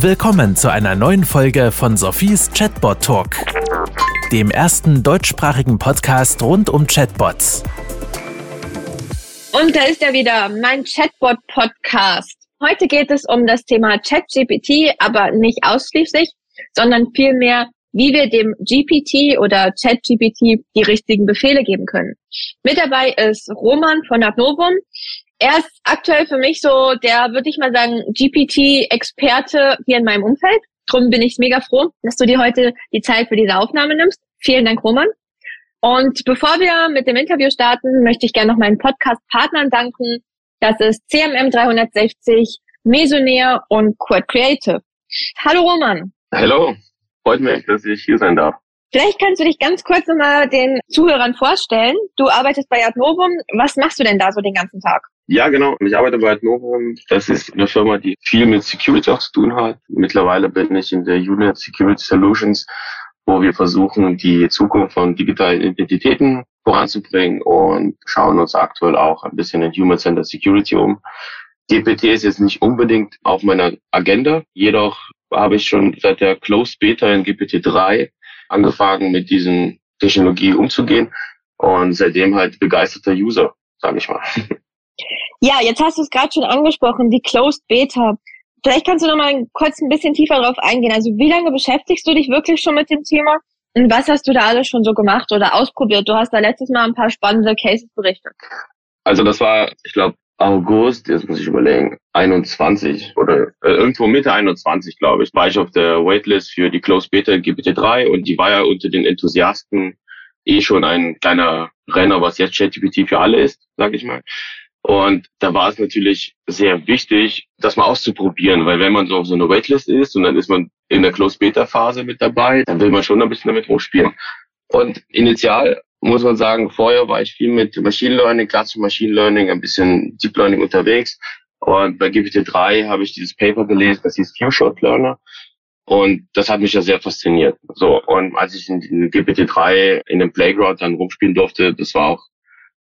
Willkommen zu einer neuen Folge von Sophies Chatbot Talk, dem ersten deutschsprachigen Podcast rund um Chatbots. Und da ist ja wieder mein Chatbot Podcast. Heute geht es um das Thema ChatGPT, aber nicht ausschließlich, sondern vielmehr, wie wir dem GPT oder ChatGPT die richtigen Befehle geben können. Mit dabei ist Roman von Adnovum. Er ist aktuell für mich so der, würde ich mal sagen, GPT-Experte hier in meinem Umfeld. Drum bin ich mega froh, dass du dir heute die Zeit für diese Aufnahme nimmst. Vielen Dank, Roman. Und bevor wir mit dem Interview starten, möchte ich gerne noch meinen Podcast-Partnern danken. Das ist CMM 360, Mesonair und Quad Creative. Hallo Roman. Hallo, freut mich, dass ich hier sein darf. Vielleicht kannst du dich ganz kurz nochmal den Zuhörern vorstellen. Du arbeitest bei Adnovum. Was machst du denn da so den ganzen Tag? Ja, genau. Ich arbeite bei Adnovum. Das ist eine Firma, die viel mit Security auch zu tun hat. Mittlerweile bin ich in der Unit Security Solutions, wo wir versuchen, die Zukunft von digitalen Identitäten voranzubringen und schauen uns aktuell auch ein bisschen in Human-Centered Security um. GPT ist jetzt nicht unbedingt auf meiner Agenda, jedoch habe ich schon seit der Closed Beta in GPT-3 angefangen, mit diesen Technologie umzugehen und seitdem halt begeisterter User, sage ich mal. Ja, jetzt hast du es gerade schon angesprochen, die Closed Beta. Vielleicht kannst du noch mal kurz ein bisschen tiefer darauf eingehen. Also wie lange beschäftigst du dich wirklich schon mit dem Thema? Und was hast du da alles schon so gemacht oder ausprobiert? Du hast da letztes Mal ein paar spannende Cases berichtet. Also das war, ich glaube, August, jetzt muss ich überlegen, 21 oder äh, irgendwo Mitte 21, glaube ich, war ich auf der Waitlist für die Closed Beta GPT-3 und die war ja unter den Enthusiasten eh schon ein kleiner Renner, was jetzt ChatGPT für alle ist, sage ich mal. Und da war es natürlich sehr wichtig, das mal auszuprobieren, weil wenn man so auf so einer Waitlist ist und dann ist man in der Closed Beta Phase mit dabei, dann will man schon ein bisschen damit rumspielen. Und initial muss man sagen, vorher war ich viel mit Machine Learning, klassischem Machine Learning, ein bisschen Deep Learning unterwegs. Und bei GPT-3 habe ich dieses Paper gelesen, das hieß Few Shot Learner. Und das hat mich ja sehr fasziniert. So, und als ich in, in GPT-3 in dem Playground dann rumspielen durfte, das war auch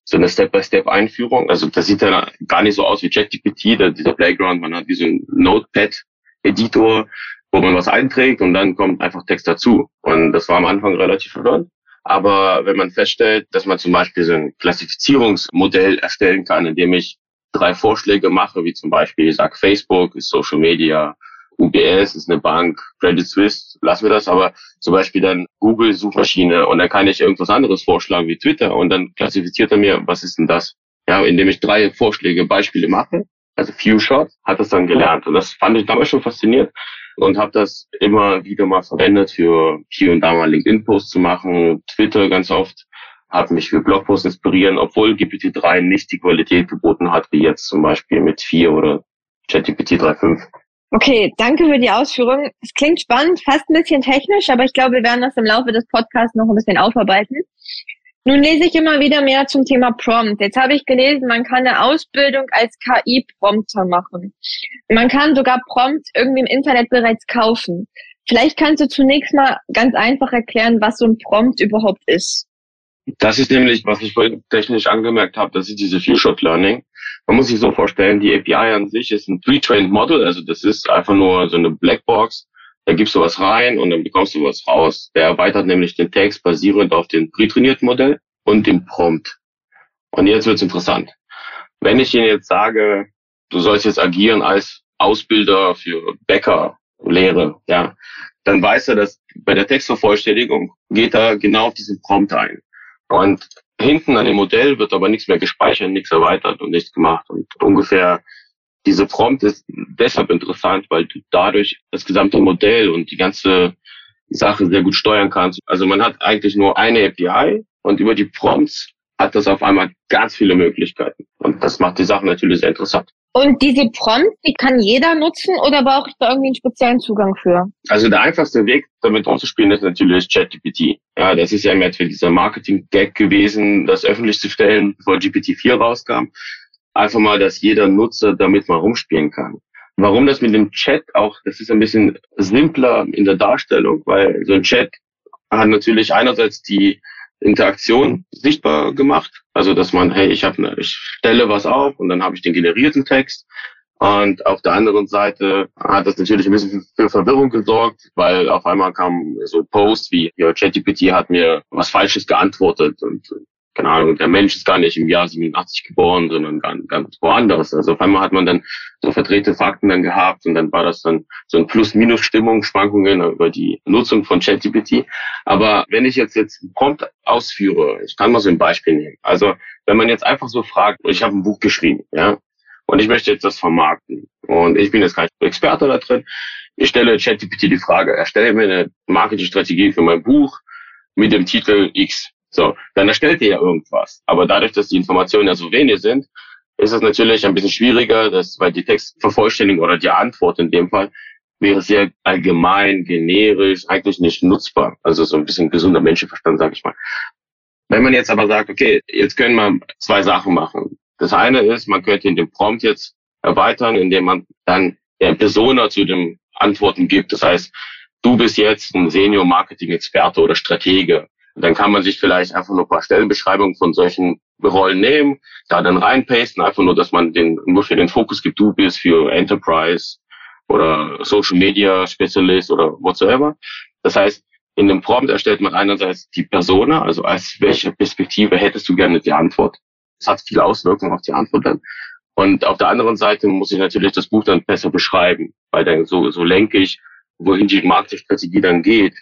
so eine Step-by-Step-Einführung. Also das sieht ja gar nicht so aus wie ChatGPT, dieser Playground. Man hat diesen Notepad-Editor, wo man was einträgt und dann kommt einfach Text dazu. Und das war am Anfang relativ verwirrend. Aber wenn man feststellt, dass man zum Beispiel so ein Klassifizierungsmodell erstellen kann, indem ich drei Vorschläge mache, wie zum Beispiel, ich sage Facebook ist Social Media, UBS ist eine Bank, Credit Suisse, lassen wir das, aber zum Beispiel dann Google Suchmaschine und dann kann ich irgendwas anderes vorschlagen wie Twitter und dann klassifiziert er mir, was ist denn das? Ja, indem ich drei Vorschläge, Beispiele mache, also Few Shots, hat das dann gelernt und das fand ich damals schon fasziniert und habe das immer wieder mal verwendet für hier und da mal LinkedIn-Posts zu machen, Twitter ganz oft, habe mich für Blogposts inspirieren, obwohl GPT-3 nicht die Qualität geboten hat, wie jetzt zum Beispiel mit 4 oder ChatGPT 3.5. Okay, danke für die Ausführung. Es klingt spannend, fast ein bisschen technisch, aber ich glaube, wir werden das im Laufe des Podcasts noch ein bisschen aufarbeiten. Nun lese ich immer wieder mehr zum Thema Prompt. Jetzt habe ich gelesen, man kann eine Ausbildung als KI-Prompter machen. Man kann sogar Prompt irgendwie im Internet bereits kaufen. Vielleicht kannst du zunächst mal ganz einfach erklären, was so ein Prompt überhaupt ist. Das ist nämlich, was ich vorhin technisch angemerkt habe, das ist diese Few-Shot-Learning. Man muss sich so vorstellen, die API an sich ist ein Pre-Trained Model, also das ist einfach nur so eine Blackbox. Da gibst du was rein und dann bekommst du was raus. Der erweitert nämlich den Text basierend auf dem pre-trainierten Modell und dem Prompt. Und jetzt wird's interessant. Wenn ich Ihnen jetzt sage, du sollst jetzt agieren als Ausbilder für Bäcker, Lehre, ja, dann weiß er, dass bei der Textvervollständigung geht er genau auf diesen Prompt ein. Und hinten an dem Modell wird aber nichts mehr gespeichert, nichts erweitert und nichts gemacht. Und ungefähr diese Prompt ist deshalb interessant, weil du dadurch das gesamte Modell und die ganze Sache sehr gut steuern kannst. Also man hat eigentlich nur eine API und über die Prompts hat das auf einmal ganz viele Möglichkeiten. Und das macht die Sache natürlich sehr interessant. Und diese Prompt, die kann jeder nutzen oder brauche ich da irgendwie einen speziellen Zugang für? Also der einfachste Weg, damit umzuspielen, ist natürlich ChatGPT. Ja, das ist ja im Endeffekt dieser Marketing-Gag gewesen, das öffentlich zu stellen, bevor GPT-4 rauskam. Einfach mal, dass jeder Nutzer damit mal rumspielen kann. Warum das mit dem Chat auch, das ist ein bisschen simpler in der Darstellung, weil so ein Chat hat natürlich einerseits die Interaktion sichtbar gemacht. Also dass man, hey, ich habe eine, ich stelle was auf und dann habe ich den generierten Text. Und auf der anderen Seite hat das natürlich ein bisschen für Verwirrung gesorgt, weil auf einmal kam so Posts wie, ja, ChatGPT hat mir was Falsches geantwortet und keine Ahnung, der Mensch ist gar nicht im Jahr 87 geboren, sondern ganz, ganz woanders. Also auf einmal hat man dann so verdrehte Fakten dann gehabt und dann war das dann so ein Plus-Minus-Stimmung, Schwankungen über die Nutzung von ChatGPT. Aber wenn ich jetzt jetzt Prompt ausführe, ich kann mal so ein Beispiel nehmen. Also wenn man jetzt einfach so fragt, ich habe ein Buch geschrieben, ja, und ich möchte jetzt das vermarkten und ich bin jetzt kein Experte da drin, ich stelle ChatGPT die Frage, erstelle mir eine Marketingstrategie für mein Buch mit dem Titel X so, dann erstellt ihr ja irgendwas. Aber dadurch, dass die Informationen ja so wenig sind, ist es natürlich ein bisschen schwieriger, dass, weil die Textvervollständigung oder die Antwort in dem Fall wäre sehr allgemein, generisch, eigentlich nicht nutzbar. Also so ein bisschen gesunder Menschenverstand, sage ich mal. Wenn man jetzt aber sagt, okay, jetzt können wir zwei Sachen machen. Das eine ist, man könnte in dem Prompt jetzt erweitern, indem man dann der Persona zu den Antworten gibt. Das heißt, du bist jetzt ein Senior-Marketing-Experte oder Stratege dann kann man sich vielleicht einfach nur ein paar Stellenbeschreibungen von solchen Rollen nehmen, da dann reinpasten, einfach nur, dass man den nur für den Fokus gibt, du bist für Enterprise oder Social Media Spezialist oder whatsoever. Das heißt, in dem Prompt erstellt man einerseits die Persona, also als welche Perspektive hättest du gerne die Antwort. Das hat viel Auswirkungen auf die Antwort dann. Und auf der anderen Seite muss ich natürlich das Buch dann besser beschreiben, weil dann so, so lenke ich, wohin die Marketingstrategie dann geht.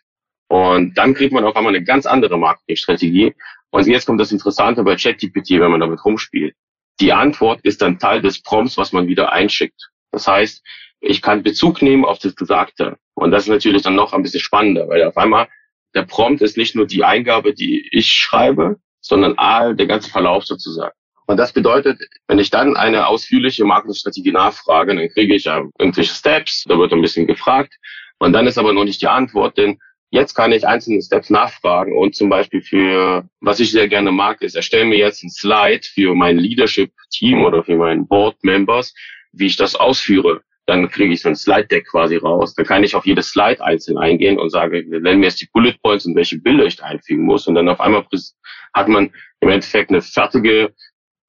Und dann kriegt man auf einmal eine ganz andere Marketingstrategie. Und jetzt kommt das Interessante bei ChatGPT, wenn man damit rumspielt. Die Antwort ist dann Teil des Prompts, was man wieder einschickt. Das heißt, ich kann Bezug nehmen auf das Gesagte. Und das ist natürlich dann noch ein bisschen spannender, weil auf einmal der Prompt ist nicht nur die Eingabe, die ich schreibe, sondern all der ganze Verlauf sozusagen. Und das bedeutet, wenn ich dann eine ausführliche Marketingstrategie nachfrage, dann kriege ich ja irgendwelche Steps, da wird ein bisschen gefragt. Und dann ist aber noch nicht die Antwort, denn Jetzt kann ich einzelne Steps nachfragen und zum Beispiel für, was ich sehr gerne mag, ist, erstelle mir jetzt ein Slide für mein Leadership-Team oder für meinen Board-Members, wie ich das ausführe. Dann kriege ich so ein Slide-Deck quasi raus. Dann kann ich auf jedes Slide einzeln eingehen und sage, nennen mir jetzt die Bullet Points und welche Bilder ich da einfügen muss. Und dann auf einmal hat man im Endeffekt eine fertige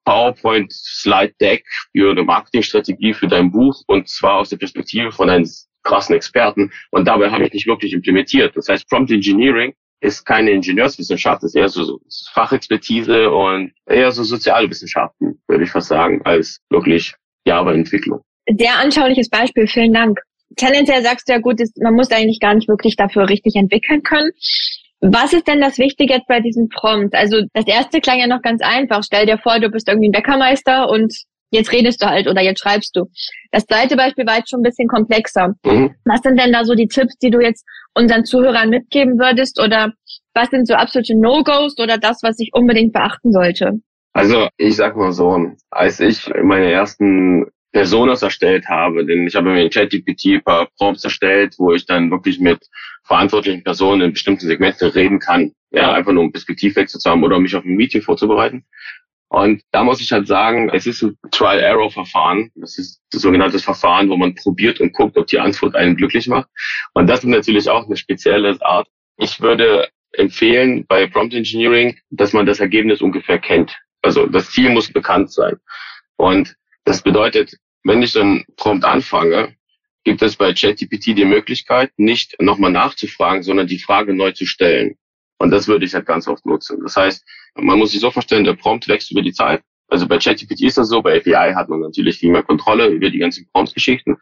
PowerPoint Slide Deck für eine Marketingstrategie für dein Buch und zwar aus der Perspektive von einem krassen Experten und dabei habe ich nicht wirklich implementiert. Das heißt, Prompt Engineering ist keine Ingenieurswissenschaft, ist eher so Fachexpertise und eher so soziale Wissenschaften, würde ich fast sagen, als wirklich Java-Entwicklung. Sehr anschauliches Beispiel, vielen Dank. Tendenziell sagst du ja gut, man muss eigentlich gar nicht wirklich dafür richtig entwickeln können. Was ist denn das Wichtige jetzt bei diesem Prompt? Also das erste klang ja noch ganz einfach. Stell dir vor, du bist irgendwie ein Bäckermeister und jetzt redest du halt oder jetzt schreibst du. Das zweite Beispiel war jetzt schon ein bisschen komplexer. Mhm. Was sind denn da so die Tipps, die du jetzt unseren Zuhörern mitgeben würdest oder was sind so absolute No-Gos oder das, was ich unbedingt beachten sollte? Also ich sag mal so, als ich meine ersten Personas erstellt habe, denn ich habe mir in ChatGPT ein paar Prompts erstellt, wo ich dann wirklich mit verantwortlichen Personen in bestimmten Segmenten reden kann. Ja, einfach nur um Perspektivwechsel zu haben oder mich auf ein Meeting vorzubereiten. Und da muss ich halt sagen, es ist ein Trial-Error-Verfahren. Das ist das sogenannte Verfahren, wo man probiert und guckt, ob die Antwort einen glücklich macht. Und das ist natürlich auch eine spezielle Art. Ich würde empfehlen bei Prompt Engineering, dass man das Ergebnis ungefähr kennt. Also das Ziel muss bekannt sein. Und das bedeutet, wenn ich dann Prompt anfange, gibt es bei ChatGPT die Möglichkeit, nicht nochmal nachzufragen, sondern die Frage neu zu stellen. Und das würde ich halt ganz oft nutzen. Das heißt, man muss sich so vorstellen, der Prompt wächst über die Zeit. Also bei ChatGPT ist das so, bei API hat man natürlich viel mehr Kontrolle über die ganzen Prompt-Geschichten.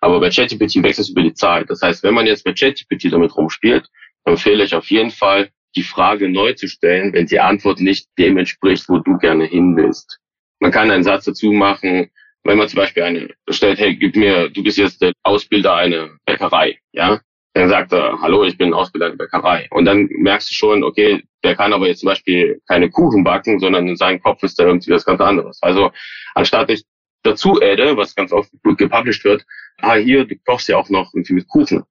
Aber bei ChatGPT wächst es über die Zeit. Das heißt, wenn man jetzt bei ChatGPT damit rumspielt, empfehle ich auf jeden Fall, die Frage neu zu stellen, wenn die Antwort nicht dem entspricht, wo du gerne hin willst. Man kann einen Satz dazu machen, wenn man zum Beispiel eine stellt, hey, gib mir, du bist jetzt der Ausbilder einer Bäckerei, ja, dann sagt er, hallo, ich bin Ausbilder in der Bäckerei. Und dann merkst du schon, okay, der kann aber jetzt zum Beispiel keine Kuchen backen, sondern in seinem Kopf ist da irgendwie was ganz anderes. Also anstatt ich dazu adde, was ganz oft gepublished wird, ah, hier, du kochst ja auch noch irgendwie mit Kuchen,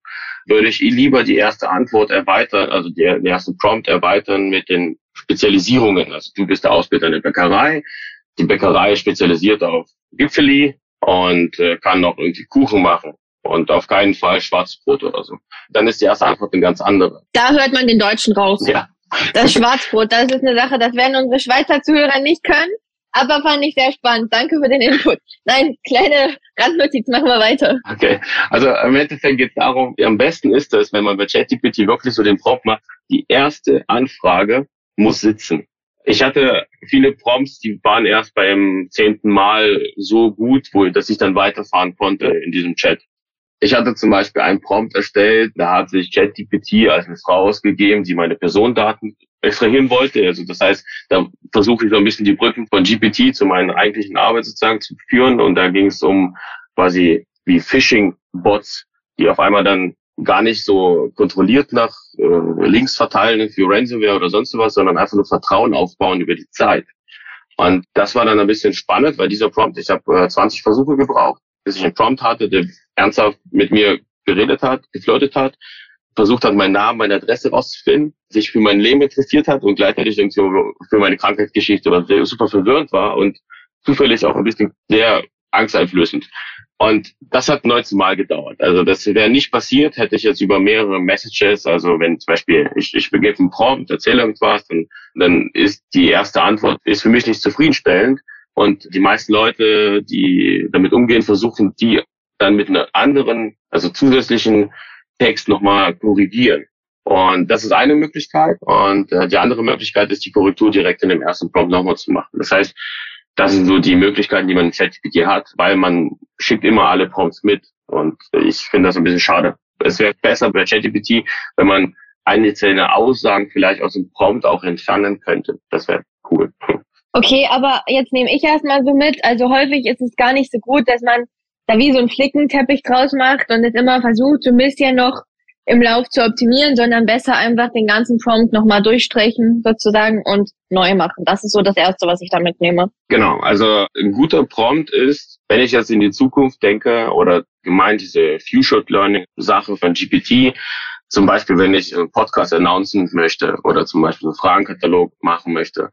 würde ich lieber die erste Antwort erweitern, also den ersten Prompt erweitern mit den Spezialisierungen. Also du bist der Ausbilder in der Bäckerei, die Bäckerei spezialisiert auf Gipfeli und äh, kann noch irgendwie Kuchen machen und auf keinen Fall Schwarzbrot oder so. Dann ist die erste Antwort eine ganz andere. Da hört man den Deutschen raus. Ja. Das Schwarzbrot, das ist eine Sache, das werden unsere Schweizer Zuhörer nicht können. aber fand ich sehr spannend. Danke für den Input. Nein, kleine Randnotiz, machen wir weiter. Okay, also im Endeffekt geht es darum, am besten ist es, wenn man bei ChatGPT wirklich so den Prompt macht, die erste Anfrage muss sitzen. Ich hatte viele Prompts, die waren erst beim zehnten Mal so gut, wo, dass ich dann weiterfahren konnte in diesem Chat. Ich hatte zum Beispiel einen Prompt erstellt, da hat sich ChatGPT als eine Frau ausgegeben, die meine Personendaten extrahieren wollte. Also das heißt, da versuche ich so ein bisschen die Brücken von GPT zu meiner eigentlichen Arbeit sozusagen zu führen. Und da ging es um quasi wie Phishing-Bots, die auf einmal dann gar nicht so kontrolliert nach äh, Links verteilen für Ransomware oder sonst was, sondern einfach nur Vertrauen aufbauen über die Zeit. Und das war dann ein bisschen spannend, weil dieser Prompt, ich habe äh, 20 Versuche gebraucht, bis ich einen Prompt hatte, der ernsthaft mit mir geredet hat, geflirtet hat, versucht hat, meinen Namen, meine Adresse rauszufinden, sich für mein Leben interessiert hat und gleichzeitig irgendwie für meine Krankheitsgeschichte, was super verwirrend war und zufällig auch ein bisschen sehr angsteinflößend. Und das hat 19 Mal gedauert. Also das wäre nicht passiert, hätte ich jetzt über mehrere Messages, also wenn zum Beispiel ich, ich begebe einen Prompt, erzähle irgendwas, dann, dann ist die erste Antwort ist für mich nicht zufriedenstellend. Und die meisten Leute, die damit umgehen, versuchen, die dann mit einer anderen, also zusätzlichen Text nochmal korrigieren. Und das ist eine Möglichkeit. Und äh, die andere Möglichkeit ist, die Korrektur direkt in dem ersten Prompt nochmal zu machen. Das heißt, das sind so die Möglichkeiten, die man in ChatGPT hat, weil man schickt immer alle Prompts mit. Und ich finde das ein bisschen schade. Es wäre besser bei ChatGPT, wenn man einzelne Aussagen vielleicht aus dem Prompt auch entfernen könnte. Das wäre cool. Okay, aber jetzt nehme ich erstmal so mit. Also häufig ist es gar nicht so gut, dass man da wie so einen Flickenteppich draus macht und es immer versucht, so ein bisschen noch im Lauf zu optimieren, sondern besser einfach den ganzen Prompt nochmal durchstreichen sozusagen und neu machen. Das ist so das Erste, was ich da mitnehme. Genau, also ein guter Prompt ist, wenn ich jetzt in die Zukunft denke oder gemeint diese Few-Shot Learning Sache von GPT, zum Beispiel wenn ich einen Podcast announcen möchte oder zum Beispiel einen Fragenkatalog machen möchte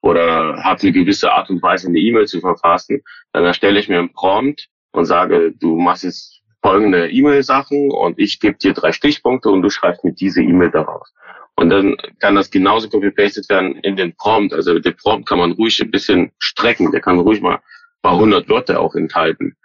oder habe eine gewisse Art und Weise eine E-Mail zu verfassen, dann erstelle ich mir einen Prompt und sage, du machst jetzt folgende E-Mail-Sachen und ich gebe dir drei Stichpunkte und du schreibst mir diese E-Mail daraus. Und dann kann das genauso copy-pasted werden in den Prompt. Also den Prompt kann man ruhig ein bisschen strecken. Der kann ruhig mal ein paar hundert Wörter auch enthalten.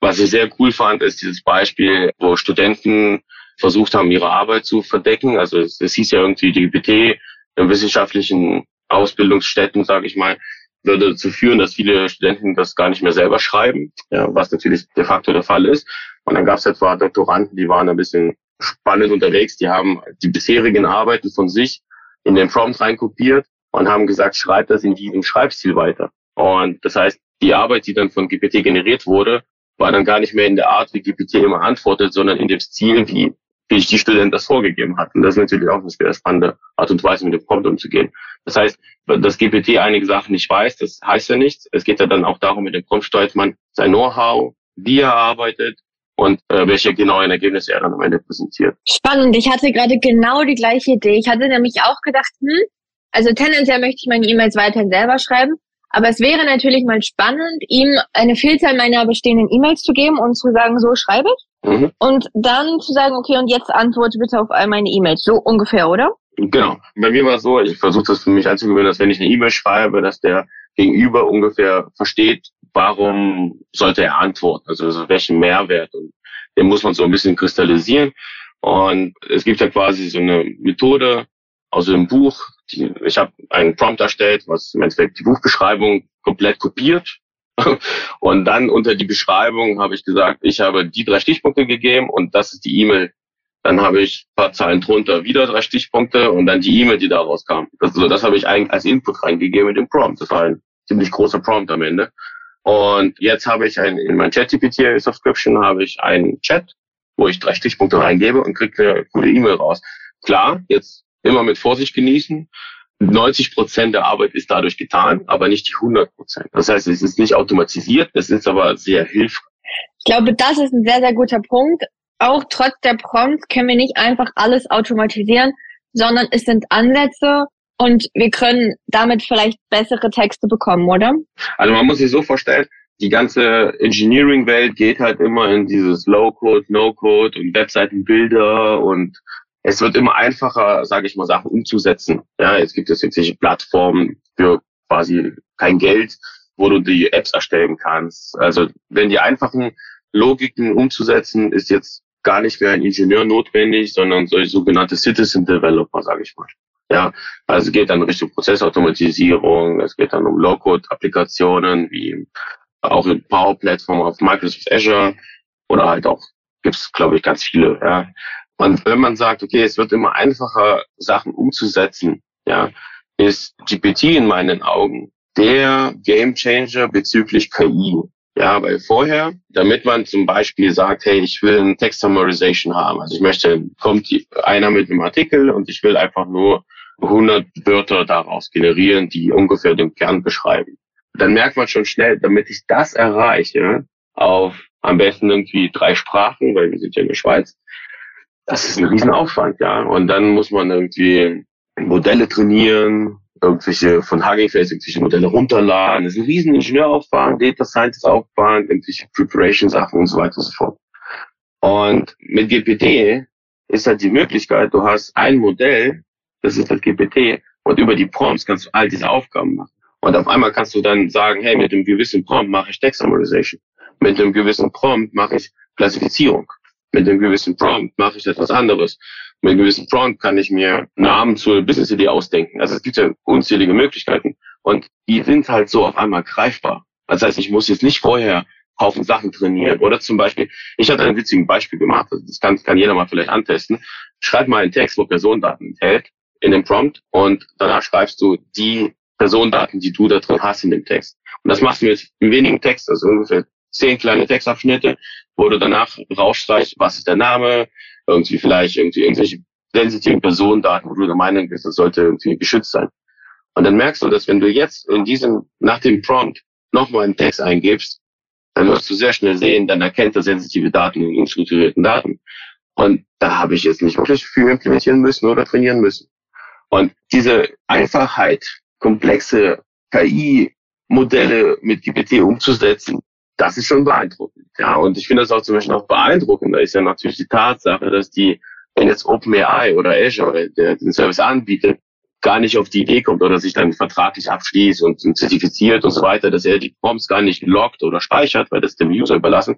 Was ich sehr cool fand, ist dieses Beispiel, wo Studenten versucht haben, ihre Arbeit zu verdecken. Also es, hieß ja irgendwie, die GPT in wissenschaftlichen Ausbildungsstätten, sage ich mal, würde dazu führen, dass viele Studenten das gar nicht mehr selber schreiben, ja, was natürlich de facto der Fall ist. Und dann gab es etwa Doktoranden, die waren ein bisschen spannend unterwegs, die haben die bisherigen Arbeiten von sich in den Prompt reinkopiert und haben gesagt, schreib das in diesem Schreibstil weiter. Und das heißt, die Arbeit, die dann von GPT generiert wurde, war dann gar nicht mehr in der Art, wie GPT immer antwortet, sondern in dem Stil, wie, wie ich die Studenten das vorgegeben hatten. Das ist natürlich auch eine sehr spannende Art und Weise, mit dem Prompt umzugehen. Das heißt, dass GPT einige Sachen nicht weiß, das heißt ja nichts. Es geht ja dann auch darum, mit dem Prompt steuert man sein Know-how, wie er arbeitet und äh, welche genauen Ergebnisse er dann am Ende präsentiert. Spannend. Ich hatte gerade genau die gleiche Idee. Ich hatte nämlich auch gedacht, hm, also tendenziell möchte ich meine E-Mails weiterhin selber schreiben. Aber es wäre natürlich mal spannend, ihm eine Vielzahl meiner bestehenden E-Mails zu geben und zu sagen, so schreibe ich. Mhm. Und dann zu sagen, okay, und jetzt antworte bitte auf all meine E-Mails. So ungefähr, oder? Genau. Bei mir war es so, ich versuche das für mich anzugewöhnen, dass wenn ich eine E-Mail schreibe, dass der Gegenüber ungefähr versteht, warum sollte er antworten, also, also welchen Mehrwert. Und den muss man so ein bisschen kristallisieren. Und es gibt ja quasi so eine Methode aus dem Buch. Die, ich habe einen Prompt erstellt, was im Endeffekt die Buchbeschreibung komplett kopiert. Und dann unter die Beschreibung habe ich gesagt, ich habe die drei Stichpunkte gegeben und das ist die E-Mail, dann habe ich paar Zeilen drunter wieder drei Stichpunkte und dann die E-Mail, die daraus kam. Das, also das habe ich eigentlich als Input reingegeben mit dem Prompt. Das war ein ziemlich großer Prompt am Ende. Und jetzt habe ich ein, in mein ChatGPT-Subscription habe ich einen Chat, wo ich drei Stichpunkte reingebe und kriege eine coole E-Mail raus. Klar, jetzt immer mit Vorsicht genießen. 90 Prozent der Arbeit ist dadurch getan, aber nicht die 100 Prozent. Das heißt, es ist nicht automatisiert, es ist aber sehr hilfreich. Ich glaube, das ist ein sehr, sehr guter Punkt auch trotz der Prompts können wir nicht einfach alles automatisieren, sondern es sind Ansätze und wir können damit vielleicht bessere Texte bekommen, oder? Also man muss sich so vorstellen, die ganze Engineering-Welt geht halt immer in dieses Low-Code, No-Code und Webseitenbilder und es wird immer einfacher, sage ich mal, Sachen umzusetzen. Ja, es gibt jetzt jetzt Plattformen für quasi kein Geld, wo du die Apps erstellen kannst. Also wenn die einfachen Logiken umzusetzen, ist jetzt gar nicht mehr ein Ingenieur notwendig, sondern solche sogenannte Citizen Developer, sage ich mal. Ja, also es geht dann Richtung Prozessautomatisierung, es geht dann um Low-Code-Applikationen, wie auch in Power Platform auf Microsoft Azure oder halt auch gibt's glaube ich ganz viele. Ja. Und wenn man sagt, okay, es wird immer einfacher, Sachen umzusetzen, ja, ist GPT in meinen Augen der Game Changer bezüglich KI. Ja, weil vorher, damit man zum Beispiel sagt, hey, ich will ein Text Summarization haben. Also ich möchte, kommt einer mit einem Artikel und ich will einfach nur 100 Wörter daraus generieren, die ungefähr den Kern beschreiben. Dann merkt man schon schnell, damit ich das erreiche, auf am besten irgendwie drei Sprachen, weil wir sind ja in der Schweiz, das ist ein Riesenaufwand, ja. Und dann muss man irgendwie Modelle trainieren, irgendwelche von Hugging Face irgendwelche Modelle runterladen. Das ist ein riesen Ingenieuraufwand, Data Scientist Aufwand, irgendwelche Preparation Sachen und so weiter und so fort. Und mit GPT ist halt die Möglichkeit, du hast ein Modell, das ist das GPT, und über die Prompts kannst du all diese Aufgaben machen. Und auf einmal kannst du dann sagen, hey, mit einem gewissen Prompt mache ich Text Summarization. Mit einem gewissen Prompt mache ich Klassifizierung. Mit einem gewissen Prompt mache ich etwas anderes mit einem gewissen Prompt kann ich mir Namen zur Business-Idee ausdenken. Also es gibt ja unzählige Möglichkeiten. Und die sind halt so auf einmal greifbar. Das heißt, ich muss jetzt nicht vorher Haufen Sachen trainieren. Oder zum Beispiel, ich hatte ein witziges Beispiel gemacht, das kann, kann jeder mal vielleicht antesten. Schreib mal einen Text, wo Personendaten enthält, in dem Prompt und danach schreibst du die Personendaten, die du da drin hast in dem Text. Und das machst du mit wenigen Text, also ungefähr zehn kleine Textabschnitte, wo du danach rausstreichst, was ist der Name, irgendwie vielleicht irgendwie irgendwelche sensitiven Personendaten, wo du der Meinung bist, das sollte irgendwie geschützt sein. Und dann merkst du, dass wenn du jetzt in diesem, nach dem Prompt nochmal einen Text eingibst, dann wirst du sehr schnell sehen, dann erkennt er sensitive Daten in unstrukturierten Daten. Und da habe ich jetzt nicht wirklich viel implementieren müssen oder trainieren müssen. Und diese Einfachheit, komplexe KI-Modelle mit GPT umzusetzen, das ist schon beeindruckend. Ja, und ich finde das auch zum Beispiel noch beeindruckender ist ja natürlich die Tatsache, dass die, wenn jetzt OpenAI oder Azure der den Service anbietet, gar nicht auf die Idee kommt oder sich dann vertraglich abschließt und, zertifiziert und so weiter, dass er die Prompts gar nicht loggt oder speichert, weil das dem User überlassen,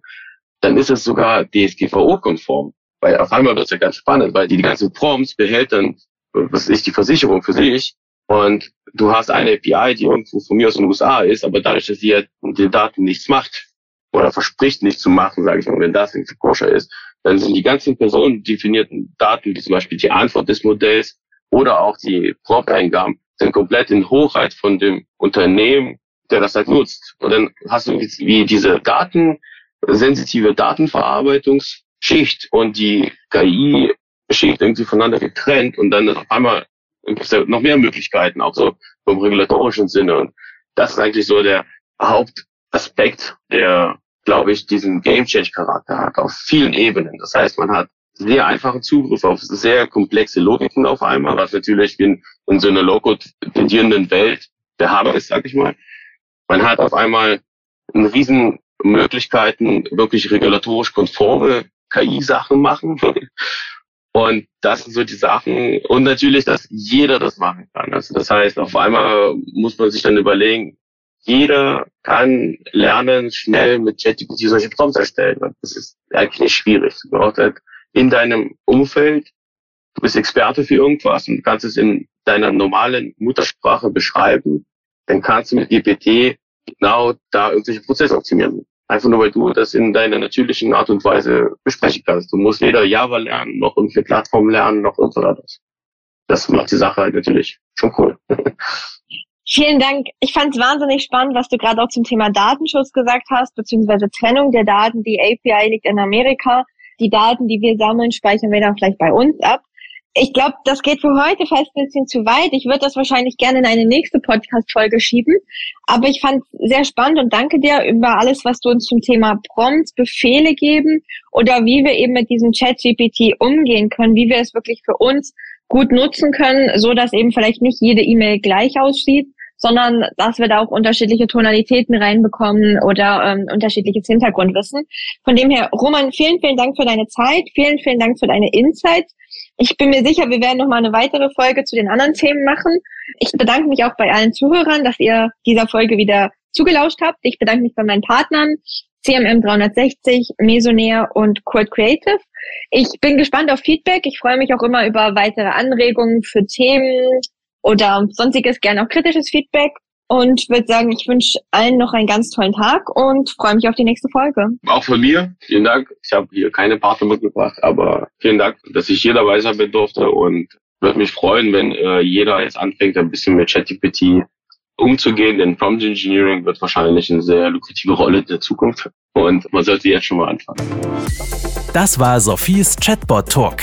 dann ist es sogar DSGVO-konform. Weil auf einmal wird es ja ganz spannend, weil die, die ganzen Prompts behält dann, was ist die Versicherung für sich und du hast eine API, die irgendwo von mir aus in den USA ist, aber dadurch, dass sie den Daten nichts macht oder verspricht nichts zu machen, sage ich mal, wenn das irgendwie koscher ist, dann sind die ganzen personendefinierten Daten, wie zum Beispiel die Antwort des Modells oder auch die Prompt-Eingaben, sind komplett in Hochheit von dem Unternehmen, der das halt nutzt. Und dann hast du wie diese Daten, Datenverarbeitungsschicht und die KI-Schicht irgendwie voneinander getrennt und dann auf einmal gibt ja noch mehr Möglichkeiten, auch so vom regulatorischen Sinne. Und das ist eigentlich so der Hauptaspekt, der, glaube ich, diesen Game Change Charakter hat, auf vielen Ebenen. Das heißt, man hat sehr einfachen Zugriff auf sehr komplexe Logiken auf einmal, was natürlich in, in so einer Low-Code Welt der Hammer ist, sag ich mal. Man hat auf einmal eine riesen Möglichkeiten, wirklich regulatorisch konforme KI-Sachen machen. Und das sind so die Sachen. Und natürlich, dass jeder das machen kann. Also das heißt, auf einmal muss man sich dann überlegen, jeder kann lernen, schnell mit ChatGPT solche Prompts erstellen. Und das ist eigentlich nicht schwierig. Du brauchst halt in deinem Umfeld, du bist Experte für irgendwas und kannst es in deiner normalen Muttersprache beschreiben, dann kannst du mit GPT genau da irgendwelche Prozesse optimieren. Einfach nur, weil du das in deiner natürlichen Art und Weise besprechen kannst. Du musst weder Java lernen, noch irgendeine Plattform lernen, noch irgendwas. Das macht die Sache halt natürlich schon cool. Vielen Dank. Ich fand es wahnsinnig spannend, was du gerade auch zum Thema Datenschutz gesagt hast, beziehungsweise Trennung der Daten. Die API liegt in Amerika. Die Daten, die wir sammeln, speichern wir dann vielleicht bei uns ab ich glaube, das geht für heute fast ein bisschen zu weit. Ich würde das wahrscheinlich gerne in eine nächste Podcast-Folge schieben. Aber ich fand es sehr spannend und danke dir über alles, was du uns zum Thema Prompts, Befehle geben oder wie wir eben mit diesem Chat-GPT umgehen können, wie wir es wirklich für uns gut nutzen können, so dass eben vielleicht nicht jede E-Mail gleich aussieht, sondern dass wir da auch unterschiedliche Tonalitäten reinbekommen oder ähm, unterschiedliches Hintergrundwissen. Von dem her, Roman, vielen, vielen Dank für deine Zeit, vielen, vielen Dank für deine Insights. Ich bin mir sicher, wir werden noch mal eine weitere Folge zu den anderen Themen machen. Ich bedanke mich auch bei allen Zuhörern, dass ihr dieser Folge wieder zugelauscht habt. Ich bedanke mich bei meinen Partnern, CMM 360, Mesonair und Quad Creative. Ich bin gespannt auf Feedback. Ich freue mich auch immer über weitere Anregungen für Themen oder sonstiges, gerne auch kritisches Feedback. Und würde sagen, ich wünsche allen noch einen ganz tollen Tag und freue mich auf die nächste Folge. Auch von mir, vielen Dank. Ich habe hier keine Partner mitgebracht, aber vielen Dank, dass ich hier dabei sein durfte und würde mich freuen, wenn äh, jeder jetzt anfängt, ein bisschen mit ChatGPT umzugehen, denn Prompt Engineering wird wahrscheinlich eine sehr lukrative Rolle in der Zukunft und man sollte jetzt schon mal anfangen. Das war Sophies Chatbot Talk.